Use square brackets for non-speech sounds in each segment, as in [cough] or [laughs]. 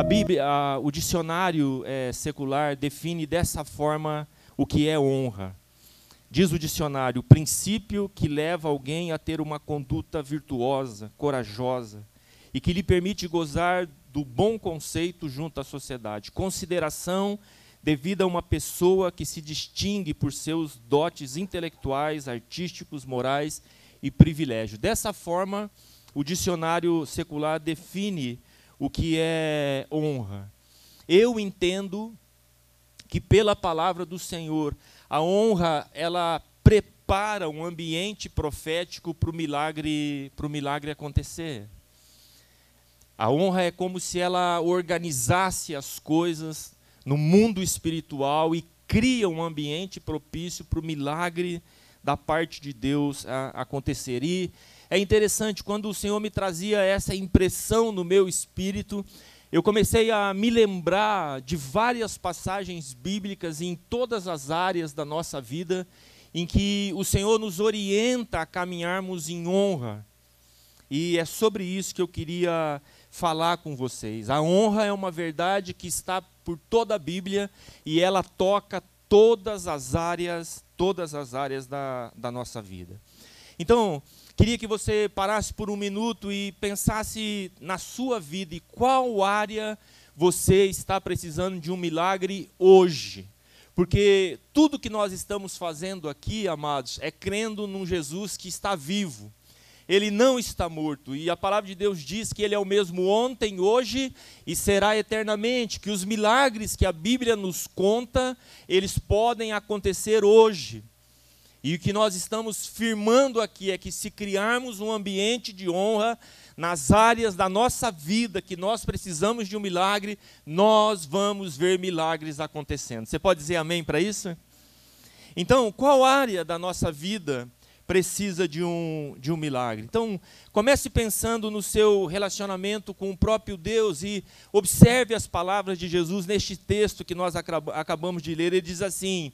A Bíblia, a, o dicionário é, secular define dessa forma o que é honra. Diz o dicionário: princípio que leva alguém a ter uma conduta virtuosa, corajosa e que lhe permite gozar do bom conceito junto à sociedade. Consideração devida a uma pessoa que se distingue por seus dotes intelectuais, artísticos, morais e privilégios. Dessa forma, o dicionário secular define o que é honra. Eu entendo que pela palavra do Senhor, a honra ela prepara um ambiente profético para o milagre, para o milagre acontecer. A honra é como se ela organizasse as coisas no mundo espiritual e cria um ambiente propício para o milagre da parte de Deus acontecer. E é interessante, quando o Senhor me trazia essa impressão no meu espírito, eu comecei a me lembrar de várias passagens bíblicas em todas as áreas da nossa vida, em que o Senhor nos orienta a caminharmos em honra. E é sobre isso que eu queria falar com vocês. A honra é uma verdade que está por toda a Bíblia e ela toca todas as áreas, todas as áreas da, da nossa vida. Então, queria que você parasse por um minuto e pensasse na sua vida e qual área você está precisando de um milagre hoje. Porque tudo que nós estamos fazendo aqui, amados, é crendo num Jesus que está vivo ele não está morto. E a palavra de Deus diz que ele é o mesmo ontem, hoje e será eternamente, que os milagres que a Bíblia nos conta, eles podem acontecer hoje. E o que nós estamos firmando aqui é que se criarmos um ambiente de honra nas áreas da nossa vida que nós precisamos de um milagre, nós vamos ver milagres acontecendo. Você pode dizer amém para isso? Então, qual área da nossa vida precisa de um, de um milagre. Então, comece pensando no seu relacionamento com o próprio Deus e observe as palavras de Jesus neste texto que nós acabamos de ler. Ele diz assim: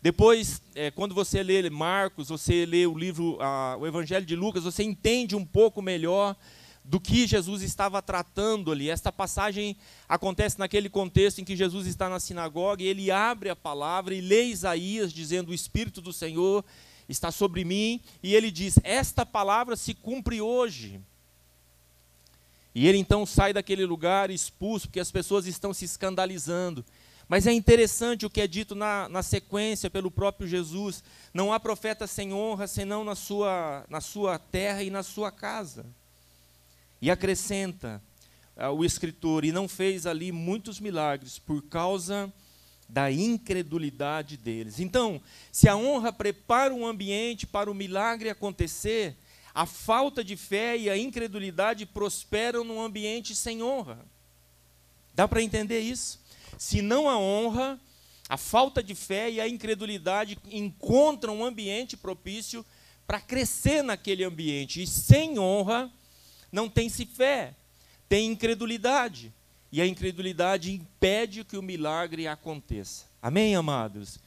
depois, é, quando você lê Marcos, você lê o livro, o Evangelho de Lucas, você entende um pouco melhor do que Jesus estava tratando ali. Esta passagem acontece naquele contexto em que Jesus está na sinagoga e ele abre a palavra e lê Isaías dizendo: O Espírito do Senhor está sobre mim, e ele diz: Esta palavra se cumpre hoje. E ele então sai daquele lugar expulso, porque as pessoas estão se escandalizando. Mas é interessante o que é dito na, na sequência pelo próprio Jesus: não há profeta sem honra senão na sua, na sua terra e na sua casa. E acrescenta uh, o escritor: e não fez ali muitos milagres por causa da incredulidade deles. Então, se a honra prepara um ambiente para o milagre acontecer, a falta de fé e a incredulidade prosperam num ambiente sem honra. Dá para entender isso? Se não a honra, a falta de fé e a incredulidade encontram um ambiente propício para crescer naquele ambiente. E sem honra, não tem-se fé, tem incredulidade e a incredulidade impede que o milagre aconteça. Amém, amados?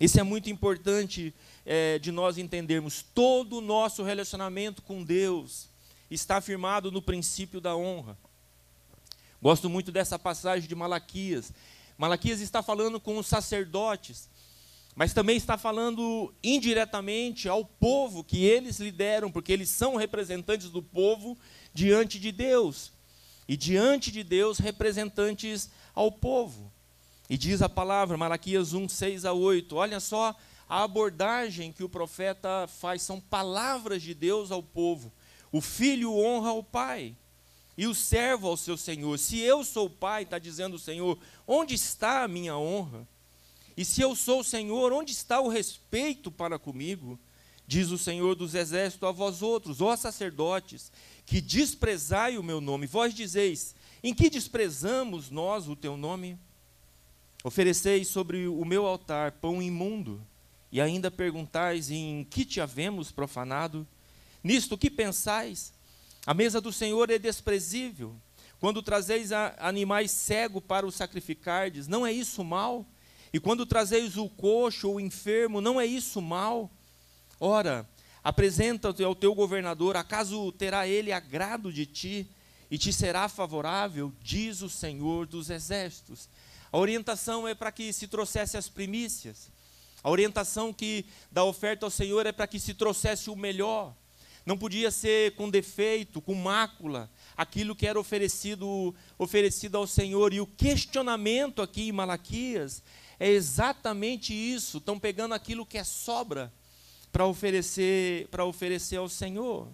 Isso é muito importante é, de nós entendermos. Todo o nosso relacionamento com Deus está firmado no princípio da honra. Gosto muito dessa passagem de Malaquias. Malaquias está falando com os sacerdotes, mas também está falando indiretamente ao povo que eles lideram, porque eles são representantes do povo diante de Deus e diante de Deus representantes ao povo. E diz a palavra, Malaquias 1, 6 a 8. Olha só a abordagem que o profeta faz, são palavras de Deus ao povo. O filho honra o pai, e o servo ao seu senhor. Se eu sou pai, está dizendo o Senhor, onde está a minha honra? E se eu sou o Senhor, onde está o respeito para comigo? Diz o Senhor dos exércitos a vós outros, ó sacerdotes, que desprezai o meu nome. Vós dizeis: em que desprezamos nós o teu nome? Ofereceis sobre o meu altar pão imundo, e ainda perguntais: em que te havemos profanado? Nisto que pensais? A mesa do Senhor é desprezível. Quando trazeis animais cegos para os sacrificardes, não é isso mal? E quando trazeis o coxo ou o enfermo, não é isso mal? Ora, Apresenta-te ao teu governador, acaso terá ele agrado de ti? e te será favorável, diz o Senhor dos Exércitos. A orientação é para que se trouxesse as primícias. A orientação que da oferta ao Senhor é para que se trouxesse o melhor. Não podia ser com defeito, com mácula, aquilo que era oferecido, oferecido ao Senhor. E o questionamento aqui em Malaquias é exatamente isso. Estão pegando aquilo que é sobra para oferecer, para oferecer ao Senhor.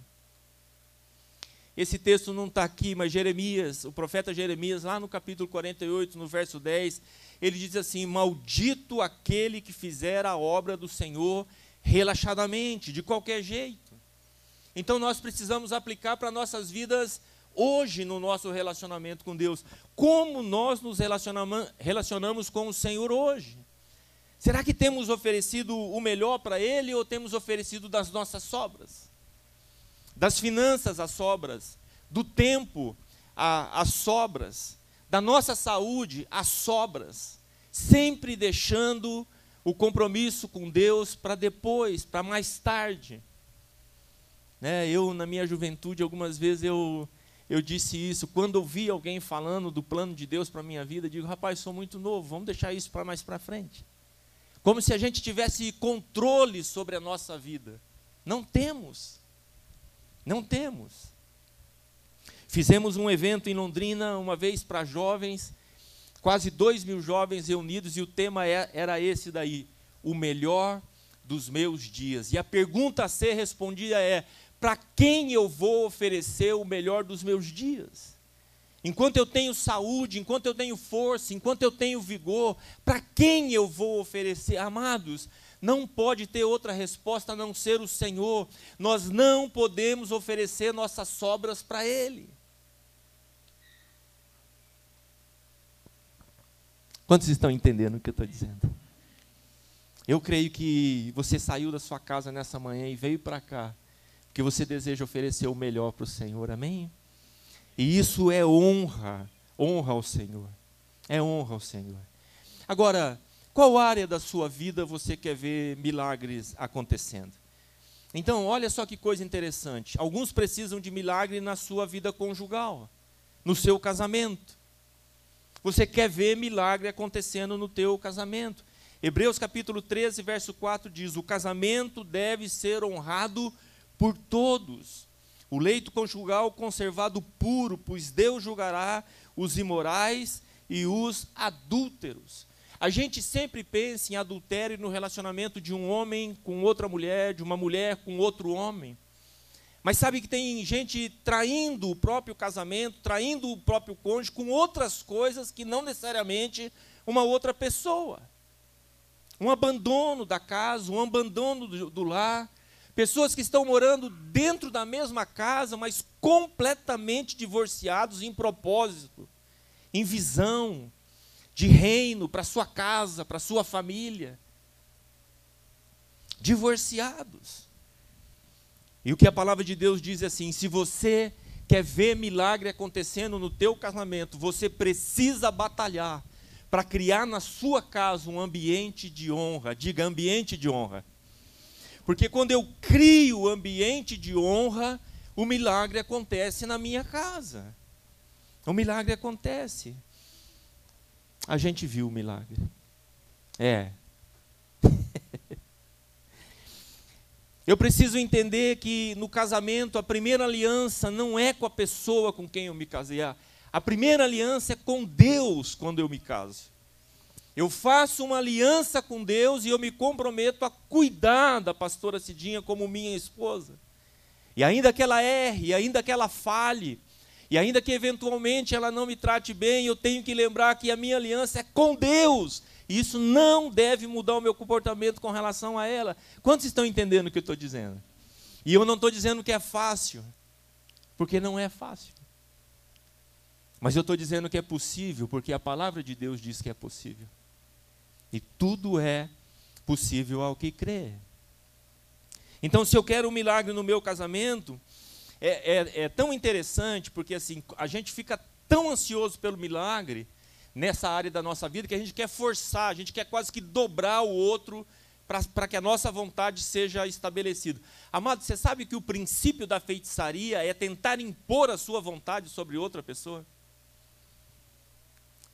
Esse texto não está aqui, mas Jeremias, o profeta Jeremias, lá no capítulo 48, no verso 10, ele diz assim: Maldito aquele que fizer a obra do Senhor relaxadamente, de qualquer jeito. Então nós precisamos aplicar para nossas vidas hoje no nosso relacionamento com Deus. Como nós nos relacionamos com o Senhor hoje? Será que temos oferecido o melhor para Ele ou temos oferecido das nossas sobras? das finanças as sobras, do tempo as sobras, da nossa saúde as sobras, sempre deixando o compromisso com Deus para depois, para mais tarde. Né, eu, na minha juventude, algumas vezes eu, eu disse isso. Quando ouvi alguém falando do plano de Deus para a minha vida, digo, rapaz, sou muito novo, vamos deixar isso para mais para frente. Como se a gente tivesse controle sobre a nossa vida. Não temos. Não temos. Fizemos um evento em Londrina uma vez para jovens, quase dois mil jovens reunidos, e o tema é, era esse daí: o melhor dos meus dias. E a pergunta a ser respondida é: para quem eu vou oferecer o melhor dos meus dias? Enquanto eu tenho saúde, enquanto eu tenho força, enquanto eu tenho vigor, para quem eu vou oferecer? Amados, não pode ter outra resposta a não ser o Senhor. Nós não podemos oferecer nossas sobras para Ele. Quantos estão entendendo o que eu estou dizendo? Eu creio que você saiu da sua casa nessa manhã e veio para cá, porque você deseja oferecer o melhor para o Senhor, amém? E isso é honra, honra ao Senhor. É honra ao Senhor. Agora, qual área da sua vida você quer ver milagres acontecendo? Então, olha só que coisa interessante. Alguns precisam de milagre na sua vida conjugal, no seu casamento. Você quer ver milagre acontecendo no teu casamento. Hebreus capítulo 13, verso 4 diz: "O casamento deve ser honrado por todos. O leito conjugal conservado puro, pois Deus julgará os imorais e os adúlteros." A gente sempre pensa em adultério no relacionamento de um homem com outra mulher, de uma mulher com outro homem. Mas sabe que tem gente traindo o próprio casamento, traindo o próprio cônjuge com outras coisas que não necessariamente uma outra pessoa. Um abandono da casa, um abandono do, do lar. Pessoas que estão morando dentro da mesma casa, mas completamente divorciados em propósito, em visão, de reino para sua casa, para sua família. Divorciados. E o que a palavra de Deus diz é assim: se você quer ver milagre acontecendo no teu casamento, você precisa batalhar para criar na sua casa um ambiente de honra. Diga ambiente de honra. Porque quando eu crio o ambiente de honra, o milagre acontece na minha casa. O milagre acontece a gente viu o milagre. É. [laughs] eu preciso entender que no casamento a primeira aliança não é com a pessoa com quem eu me casei. A primeira aliança é com Deus quando eu me caso. Eu faço uma aliança com Deus e eu me comprometo a cuidar da pastora Cidinha como minha esposa. E ainda que ela erre, ainda que ela fale, e ainda que eventualmente ela não me trate bem, eu tenho que lembrar que a minha aliança é com Deus. E isso não deve mudar o meu comportamento com relação a ela. Quantos estão entendendo o que eu estou dizendo? E eu não estou dizendo que é fácil, porque não é fácil. Mas eu estou dizendo que é possível, porque a palavra de Deus diz que é possível. E tudo é possível ao que crê. Então, se eu quero um milagre no meu casamento, é, é, é tão interessante, porque assim, a gente fica tão ansioso pelo milagre nessa área da nossa vida que a gente quer forçar, a gente quer quase que dobrar o outro para que a nossa vontade seja estabelecida. Amado, você sabe que o princípio da feitiçaria é tentar impor a sua vontade sobre outra pessoa?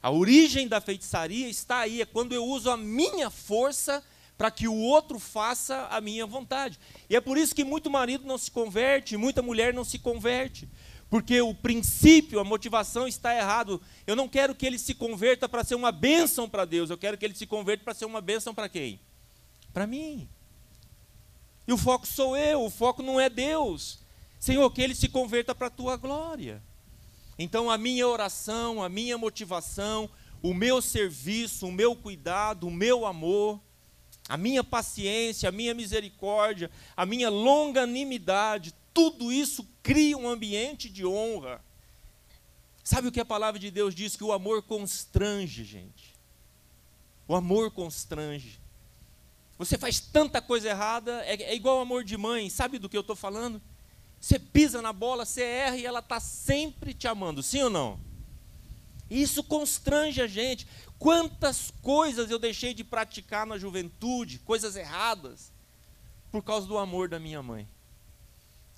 A origem da feitiçaria está aí, é quando eu uso a minha força para que o outro faça a minha vontade. E é por isso que muito marido não se converte, muita mulher não se converte. Porque o princípio, a motivação está errado. Eu não quero que ele se converta para ser uma bênção para Deus, eu quero que ele se converta para ser uma bênção para quem? Para mim. E o foco sou eu, o foco não é Deus. Senhor, que ele se converta para a tua glória. Então a minha oração, a minha motivação, o meu serviço, o meu cuidado, o meu amor, a minha paciência, a minha misericórdia, a minha longanimidade, tudo isso cria um ambiente de honra. Sabe o que a palavra de Deus diz? Que o amor constrange, gente. O amor constrange. Você faz tanta coisa errada, é, é igual amor de mãe, sabe do que eu estou falando? Você pisa na bola, você erra e ela está sempre te amando, sim ou não? Isso constrange a gente. Quantas coisas eu deixei de praticar na juventude, coisas erradas, por causa do amor da minha mãe.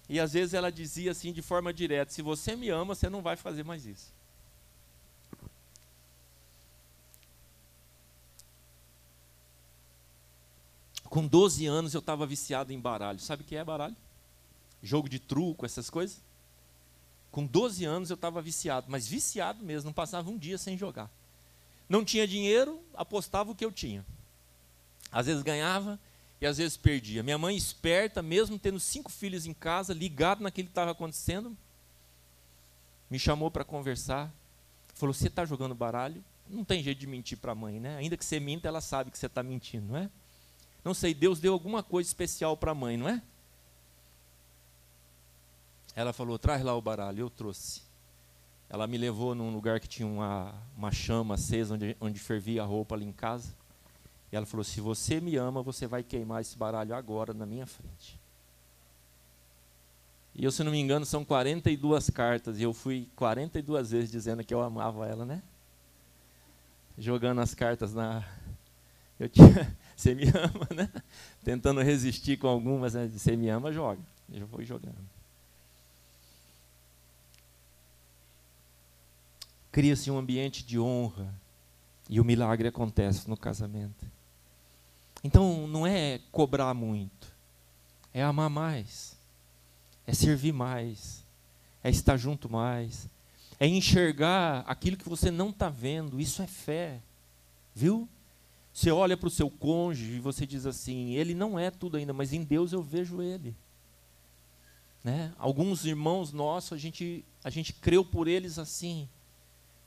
E às vezes ela dizia assim de forma direta: se você me ama, você não vai fazer mais isso. Com 12 anos eu estava viciado em baralho. Sabe o que é baralho? Jogo de truco, essas coisas. Com 12 anos eu estava viciado, mas viciado mesmo, não passava um dia sem jogar. Não tinha dinheiro, apostava o que eu tinha. Às vezes ganhava, e às vezes perdia. Minha mãe, esperta, mesmo tendo cinco filhos em casa, ligado naquilo que estava acontecendo, me chamou para conversar. Falou: Você está jogando baralho? Não tem jeito de mentir para a mãe, né? Ainda que você minta, ela sabe que você está mentindo, não é? Não sei, Deus deu alguma coisa especial para a mãe, não é? Ela falou: Traz lá o baralho. Eu trouxe. Ela me levou num lugar que tinha uma, uma chama acesa, onde, onde fervia a roupa ali em casa. E ela falou: Se você me ama, você vai queimar esse baralho agora na minha frente. E eu, se não me engano, são 42 cartas. E eu fui 42 vezes dizendo que eu amava ela, né? Jogando as cartas na. [laughs] Eu tinha. [laughs] Você me ama, né? Tentando resistir com algumas. Né? Você me ama, joga. Eu vou jogando. Cria-se um ambiente de honra. E o milagre acontece no casamento. Então não é cobrar muito, é amar mais, é servir mais, é estar junto mais, é enxergar aquilo que você não está vendo. Isso é fé, viu? Você olha para o seu cônjuge e você diz assim: ele não é tudo ainda, mas em Deus eu vejo ele. Né? Alguns irmãos nossos, a gente, a gente creu por eles assim.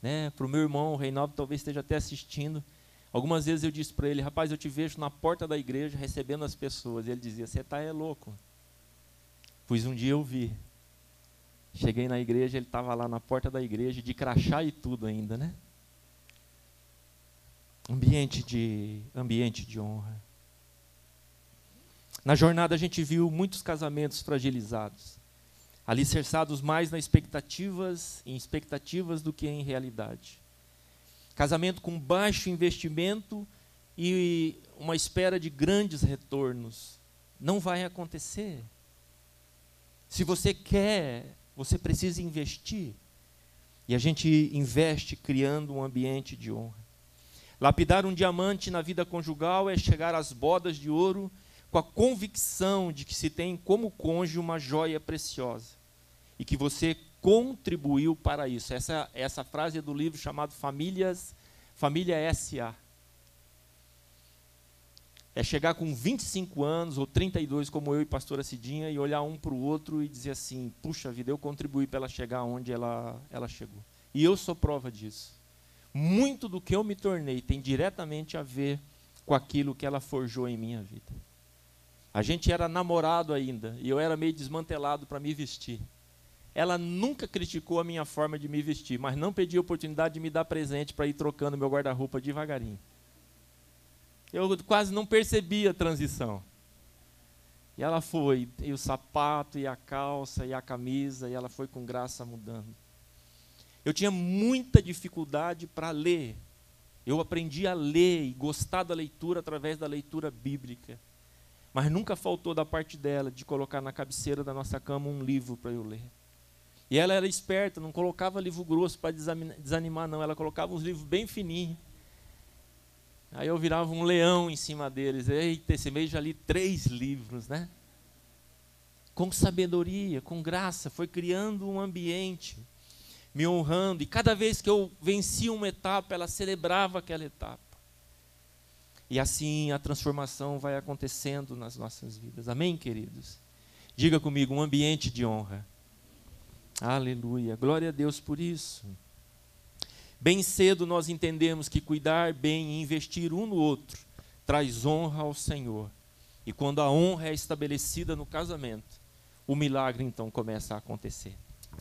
Né? Para o meu irmão, o Reinaldo talvez esteja até assistindo. Algumas vezes eu disse para ele, rapaz, eu te vejo na porta da igreja recebendo as pessoas. E ele dizia, você está é louco. Pois um dia eu vi. Cheguei na igreja, ele estava lá na porta da igreja, de crachá e tudo ainda, né? Ambiente de, ambiente de honra. Na jornada a gente viu muitos casamentos fragilizados, alicerçados mais nas expectativas, em expectativas do que em realidade. Casamento com baixo investimento e uma espera de grandes retornos. Não vai acontecer. Se você quer, você precisa investir. E a gente investe criando um ambiente de honra. Lapidar um diamante na vida conjugal é chegar às bodas de ouro com a convicção de que se tem como cônjuge uma joia preciosa e que você contribuiu para isso. Essa, essa frase é do livro chamado Famílias, Família SA. É chegar com 25 anos ou 32, como eu e pastora Cidinha, e olhar um para o outro e dizer assim: puxa vida, eu contribuí para ela chegar onde ela, ela chegou. E eu sou prova disso. Muito do que eu me tornei tem diretamente a ver com aquilo que ela forjou em minha vida. A gente era namorado ainda, e eu era meio desmantelado para me vestir ela nunca criticou a minha forma de me vestir, mas não pediu oportunidade de me dar presente para ir trocando meu guarda-roupa devagarinho. Eu quase não percebi a transição. E ela foi, e o sapato, e a calça, e a camisa, e ela foi com graça mudando. Eu tinha muita dificuldade para ler. Eu aprendi a ler e gostar da leitura através da leitura bíblica. Mas nunca faltou da parte dela de colocar na cabeceira da nossa cama um livro para eu ler. E ela era esperta, não colocava livro grosso para desanimar, não. Ela colocava uns livros bem fininhos. Aí eu virava um leão em cima deles. Eita, esse mês já li três livros, né? Com sabedoria, com graça, foi criando um ambiente me honrando, e cada vez que eu vencia uma etapa, ela celebrava aquela etapa. E assim a transformação vai acontecendo nas nossas vidas. Amém, queridos? Diga comigo, um ambiente de honra. Aleluia. Glória a Deus por isso. Bem cedo nós entendemos que cuidar bem e investir um no outro traz honra ao Senhor. E quando a honra é estabelecida no casamento, o milagre então começa a acontecer.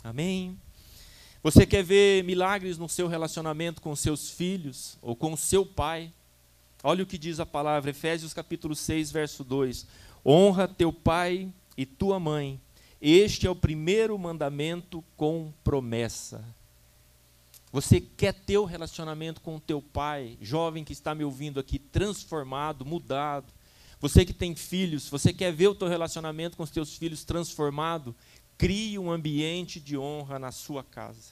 Amém? Você quer ver milagres no seu relacionamento com seus filhos ou com seu pai? Olha o que diz a palavra, Efésios capítulo 6, verso 2. Honra teu pai e tua mãe. Este é o primeiro mandamento com promessa. Você quer ter o relacionamento com o teu pai, jovem que está me ouvindo aqui, transformado, mudado. Você que tem filhos, você quer ver o teu relacionamento com os teus filhos transformado? Crie um ambiente de honra na sua casa.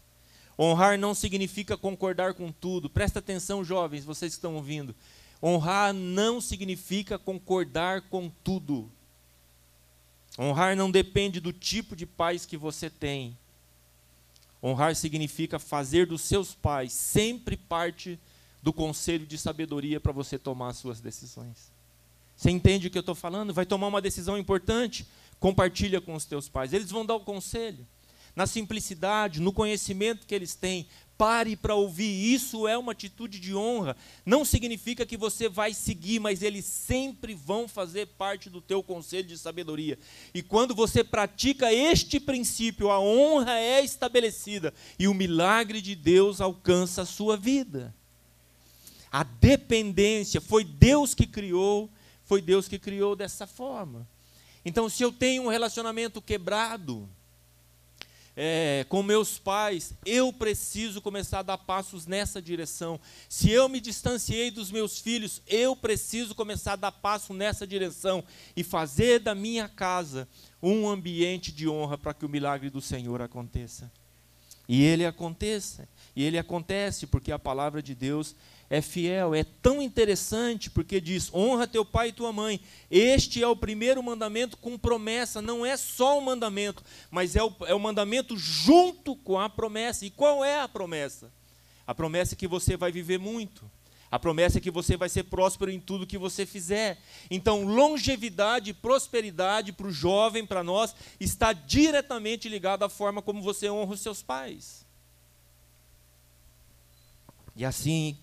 Honrar não significa concordar com tudo. Presta atenção, jovens, vocês que estão ouvindo. Honrar não significa concordar com tudo. Honrar não depende do tipo de pais que você tem. Honrar significa fazer dos seus pais sempre parte do conselho de sabedoria para você tomar suas decisões. Você entende o que eu estou falando? Vai tomar uma decisão importante? Compartilha com os teus pais. Eles vão dar o conselho. Na simplicidade, no conhecimento que eles têm, pare para ouvir. Isso é uma atitude de honra. Não significa que você vai seguir, mas eles sempre vão fazer parte do teu conselho de sabedoria. E quando você pratica este princípio, a honra é estabelecida e o milagre de Deus alcança a sua vida. A dependência foi Deus que criou, foi Deus que criou dessa forma. Então, se eu tenho um relacionamento quebrado é, com meus pais, eu preciso começar a dar passos nessa direção. Se eu me distanciei dos meus filhos, eu preciso começar a dar passo nessa direção e fazer da minha casa um ambiente de honra para que o milagre do Senhor aconteça. E ele aconteça. E ele acontece porque a palavra de Deus é fiel, é tão interessante porque diz: honra teu pai e tua mãe. Este é o primeiro mandamento com promessa, não é só o mandamento, mas é o, é o mandamento junto com a promessa. E qual é a promessa? A promessa é que você vai viver muito. A promessa é que você vai ser próspero em tudo que você fizer. Então, longevidade e prosperidade para o jovem, para nós, está diretamente ligado à forma como você honra os seus pais. E assim,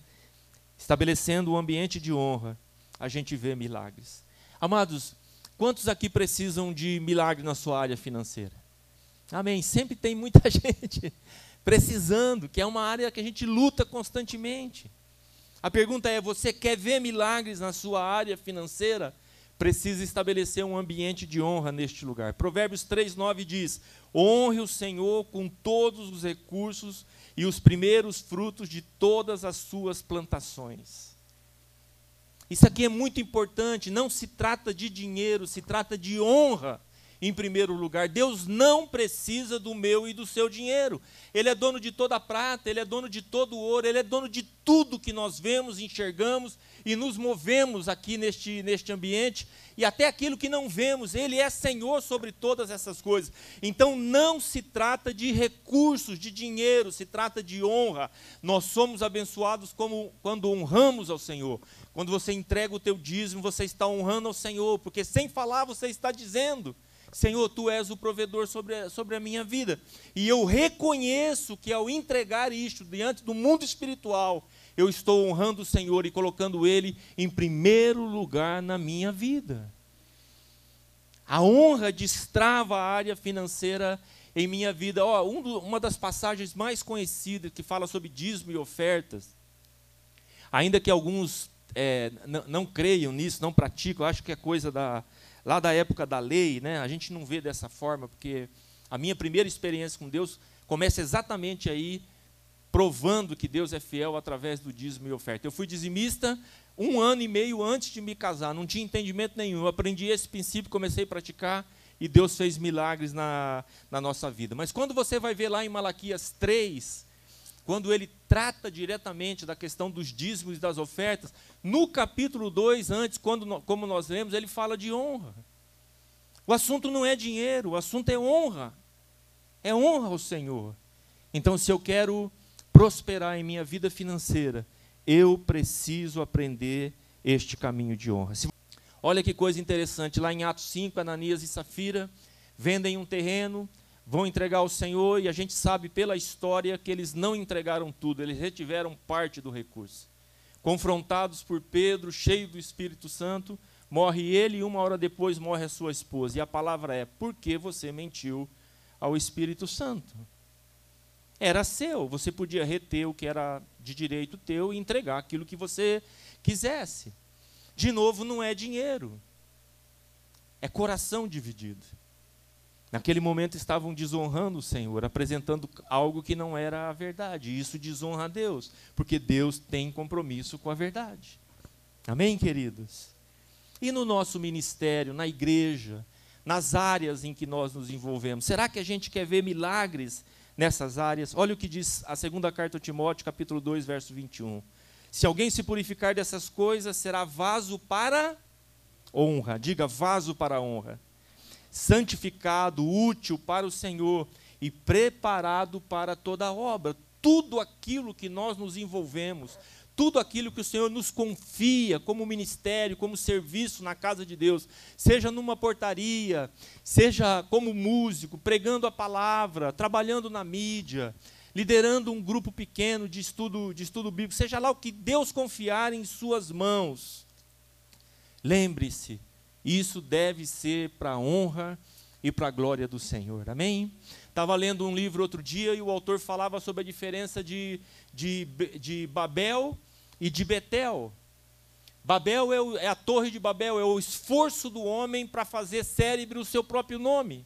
estabelecendo um ambiente de honra, a gente vê milagres. Amados, quantos aqui precisam de milagre na sua área financeira? Amém. Sempre tem muita [laughs] gente precisando, que é uma área que a gente luta constantemente. A pergunta é: você quer ver milagres na sua área financeira? Precisa estabelecer um ambiente de honra neste lugar. Provérbios 3:9 diz: Honre o Senhor com todos os recursos e os primeiros frutos de todas as suas plantações. Isso aqui é muito importante, não se trata de dinheiro, se trata de honra em primeiro lugar. Deus não precisa do meu e do seu dinheiro. Ele é dono de toda a prata, ele é dono de todo o ouro, ele é dono de tudo que nós vemos, enxergamos e nos movemos aqui neste, neste ambiente e até aquilo que não vemos, Ele é Senhor sobre todas essas coisas. Então não se trata de recursos, de dinheiro, se trata de honra. Nós somos abençoados como quando honramos ao Senhor. Quando você entrega o teu dízimo, você está honrando ao Senhor, porque sem falar você está dizendo. Senhor, tu és o provedor sobre, sobre a minha vida. E eu reconheço que ao entregar isto diante do mundo espiritual, eu estou honrando o Senhor e colocando Ele em primeiro lugar na minha vida. A honra destrava a área financeira em minha vida. Oh, um do, uma das passagens mais conhecidas que fala sobre dízimo e ofertas, ainda que alguns é, não creiam nisso, não praticam, acho que é coisa da, lá da época da lei, né? a gente não vê dessa forma, porque a minha primeira experiência com Deus começa exatamente aí provando que Deus é fiel através do dízimo e oferta. Eu fui dizimista um ano e meio antes de me casar, não tinha entendimento nenhum. Eu aprendi esse princípio, comecei a praticar e Deus fez milagres na, na nossa vida. Mas quando você vai ver lá em Malaquias 3, quando ele trata diretamente da questão dos dízimos e das ofertas, no capítulo 2, antes, quando, como nós lemos, ele fala de honra. O assunto não é dinheiro, o assunto é honra. É honra ao Senhor. Então, se eu quero prosperar em minha vida financeira, eu preciso aprender este caminho de honra. Olha que coisa interessante, lá em Atos 5, Ananias e Safira vendem um terreno, vão entregar ao Senhor, e a gente sabe pela história que eles não entregaram tudo, eles retiveram parte do recurso. Confrontados por Pedro, cheio do Espírito Santo, morre ele e uma hora depois morre a sua esposa. E a palavra é: por que você mentiu ao Espírito Santo? Era seu, você podia reter o que era de direito teu e entregar aquilo que você quisesse. De novo, não é dinheiro, é coração dividido. Naquele momento estavam desonrando o Senhor, apresentando algo que não era a verdade. E isso desonra a Deus, porque Deus tem compromisso com a verdade. Amém, queridos? E no nosso ministério, na igreja, nas áreas em que nós nos envolvemos, será que a gente quer ver milagres nessas áreas? Olha o que diz a segunda carta a Timóteo, capítulo 2, verso 21. Se alguém se purificar dessas coisas, será vaso para honra. Diga vaso para honra. Santificado, útil para o Senhor e preparado para toda obra. Tudo aquilo que nós nos envolvemos, tudo aquilo que o Senhor nos confia como ministério, como serviço na casa de Deus, seja numa portaria, seja como músico, pregando a palavra, trabalhando na mídia, liderando um grupo pequeno de estudo, de estudo bíblico, seja lá o que Deus confiar em suas mãos. Lembre-se, isso deve ser para a honra e para a glória do Senhor. Amém? Estava lendo um livro outro dia e o autor falava sobre a diferença de, de, de Babel e de Betel. Babel é, o, é, a torre de Babel, é o esforço do homem para fazer cérebro o seu próprio nome.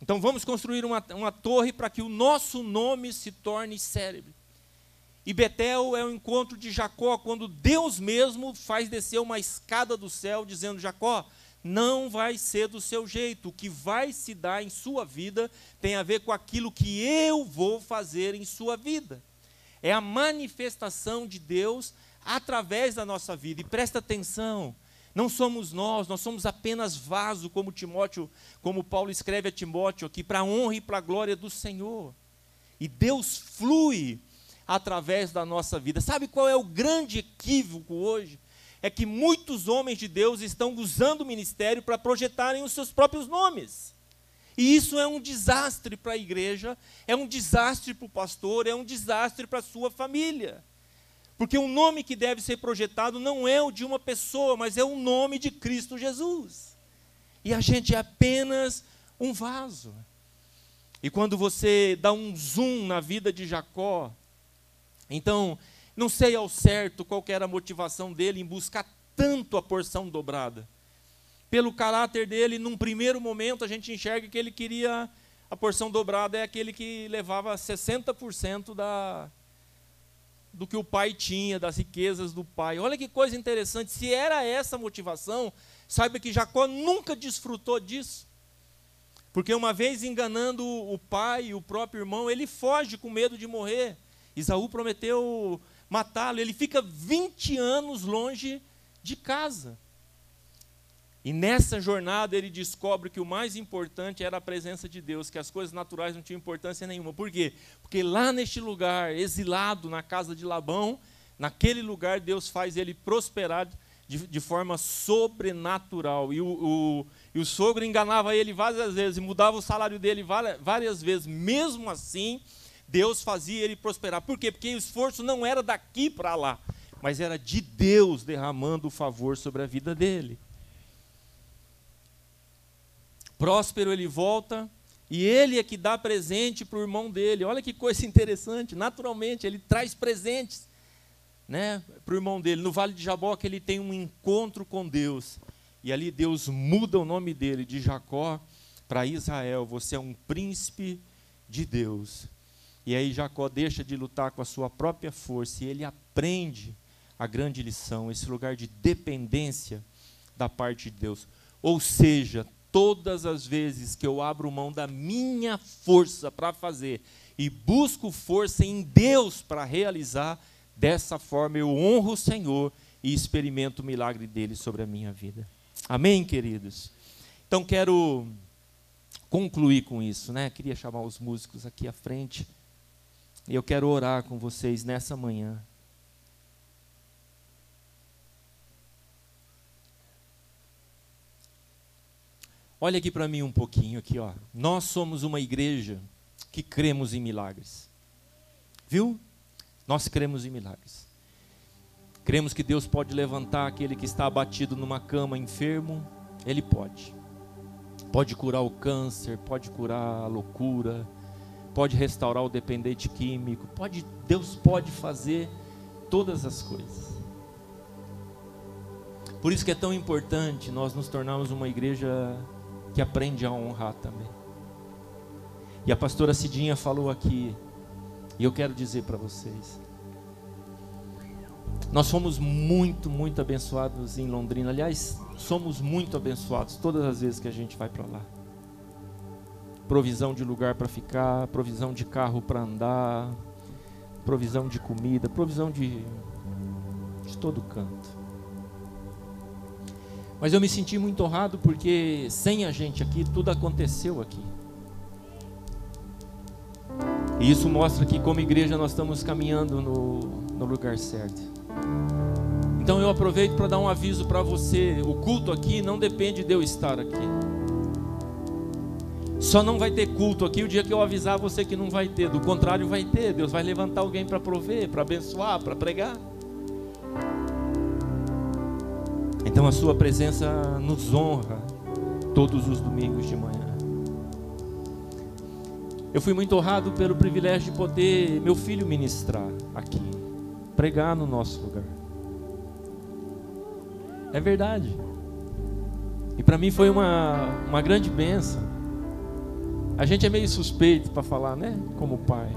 Então vamos construir uma, uma torre para que o nosso nome se torne célebre. E Betel é o encontro de Jacó, quando Deus mesmo faz descer uma escada do céu, dizendo: Jacó, não vai ser do seu jeito. O que vai se dar em sua vida tem a ver com aquilo que eu vou fazer em sua vida. É a manifestação de Deus através da nossa vida. E presta atenção, não somos nós, nós somos apenas vaso, como Timóteo, como Paulo escreve a Timóteo aqui, para a honra e para a glória do Senhor. E Deus flui através da nossa vida. Sabe qual é o grande equívoco hoje? É que muitos homens de Deus estão usando o ministério para projetarem os seus próprios nomes. E isso é um desastre para a igreja, é um desastre para o pastor, é um desastre para a sua família. Porque o nome que deve ser projetado não é o de uma pessoa, mas é o nome de Cristo Jesus. E a gente é apenas um vaso. E quando você dá um zoom na vida de Jacó, então, não sei ao certo qual era a motivação dele em buscar tanto a porção dobrada. Pelo caráter dele, num primeiro momento, a gente enxerga que ele queria a porção dobrada é aquele que levava 60% da, do que o pai tinha, das riquezas do pai. Olha que coisa interessante. Se era essa a motivação, saiba que Jacó nunca desfrutou disso. Porque uma vez enganando o pai e o próprio irmão, ele foge com medo de morrer. Isaú prometeu matá-lo. Ele fica 20 anos longe de casa. E nessa jornada ele descobre que o mais importante era a presença de Deus, que as coisas naturais não tinham importância nenhuma. Por quê? Porque lá neste lugar, exilado na casa de Labão, naquele lugar Deus faz ele prosperar de, de forma sobrenatural. E o, o, e o, sogro enganava ele várias vezes, e mudava o salário dele várias, várias vezes. Mesmo assim, Deus fazia ele prosperar. Por quê? Porque o esforço não era daqui para lá, mas era de Deus derramando o favor sobre a vida dele. Próspero ele volta e ele é que dá presente para o irmão dele. Olha que coisa interessante. Naturalmente, ele traz presentes né, para o irmão dele. No Vale de Jaboque, ele tem um encontro com Deus. E ali Deus muda o nome dele de Jacó para Israel. Você é um príncipe de Deus. E aí Jacó deixa de lutar com a sua própria força e ele aprende a grande lição, esse lugar de dependência da parte de Deus. Ou seja, todas as vezes que eu abro mão da minha força para fazer e busco força em Deus para realizar, dessa forma eu honro o Senhor e experimento o milagre dele sobre a minha vida. Amém, queridos? Então quero concluir com isso, né? Queria chamar os músicos aqui à frente. E eu quero orar com vocês nessa manhã. Olha aqui para mim um pouquinho aqui, ó. Nós somos uma igreja que cremos em milagres. Viu? Nós cremos em milagres. Cremos que Deus pode levantar aquele que está abatido numa cama enfermo, ele pode. Pode curar o câncer, pode curar a loucura, pode restaurar o dependente químico, pode, Deus pode fazer todas as coisas. Por isso que é tão importante nós nos tornarmos uma igreja que aprende a honrar também. E a pastora Cidinha falou aqui, e eu quero dizer para vocês, nós fomos muito, muito abençoados em Londrina. Aliás, somos muito abençoados todas as vezes que a gente vai para lá provisão de lugar para ficar, provisão de carro para andar, provisão de comida, provisão de, de todo canto. Mas eu me senti muito honrado porque sem a gente aqui, tudo aconteceu aqui. E isso mostra que, como igreja, nós estamos caminhando no, no lugar certo. Então eu aproveito para dar um aviso para você: o culto aqui não depende de eu estar aqui. Só não vai ter culto aqui o dia que eu avisar você que não vai ter. Do contrário, vai ter. Deus vai levantar alguém para prover, para abençoar, para pregar. Então a sua presença nos honra todos os domingos de manhã. Eu fui muito honrado pelo privilégio de poder meu filho ministrar aqui, pregar no nosso lugar. É verdade. E para mim foi uma, uma grande bênção. A gente é meio suspeito para falar, né? Como pai.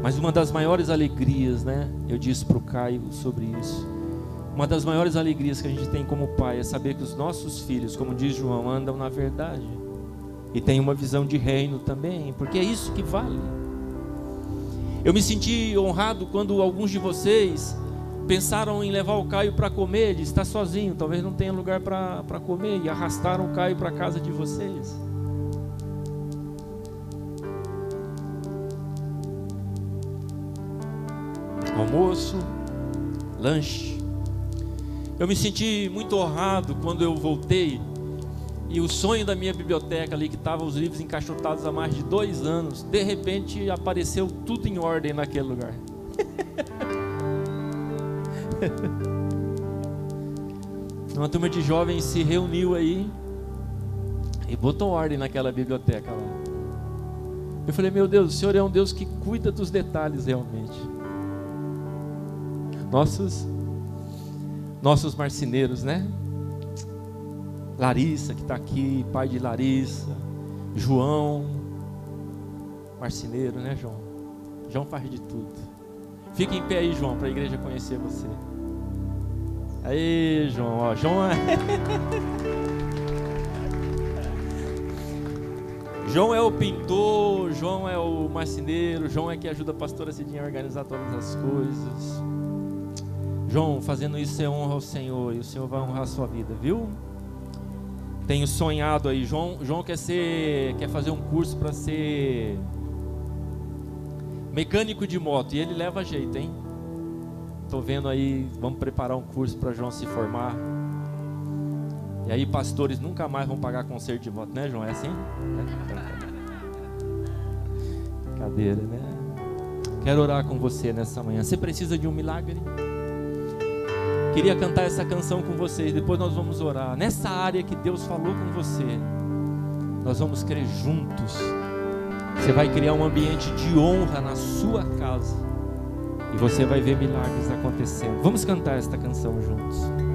Mas uma das maiores alegrias, né? Eu disse para o Caio sobre isso. Uma das maiores alegrias que a gente tem como pai é saber que os nossos filhos, como diz João, andam na verdade. E tem uma visão de reino também, porque é isso que vale. Eu me senti honrado quando alguns de vocês pensaram em levar o Caio para comer. Ele está sozinho, talvez não tenha lugar para comer, e arrastaram o Caio para a casa de vocês. Almoço, lanche. Eu me senti muito honrado quando eu voltei e o sonho da minha biblioteca ali, que estava os livros encaixotados há mais de dois anos, de repente apareceu tudo em ordem naquele lugar. [laughs] Uma turma de jovens se reuniu aí e botou ordem naquela biblioteca lá. Eu falei, meu Deus, o Senhor é um Deus que cuida dos detalhes realmente nossos nossos marceneiros, né? Larissa que está aqui, pai de Larissa, João, marceneiro, né, João? João faz de tudo. Fica em pé aí, João, para a igreja conhecer você. Aí, João, ó, João é [laughs] João é o pintor, João é o marceneiro, João é que ajuda a pastora Cidinha a organizar todas as coisas. João, fazendo isso você honra ao Senhor e o Senhor vai honrar a sua vida, viu? Tenho sonhado aí, João, João quer ser, quer fazer um curso para ser mecânico de moto e ele leva jeito, hein? Tô vendo aí, vamos preparar um curso para João se formar. E aí pastores nunca mais vão pagar conserto de moto, né, João? É assim? Cadeira, né? Quero orar com você nessa manhã. Você precisa de um milagre? Queria cantar essa canção com vocês, depois nós vamos orar. Nessa área que Deus falou com você, nós vamos crer juntos. Você vai criar um ambiente de honra na sua casa. E você vai ver milagres acontecendo. Vamos cantar esta canção juntos.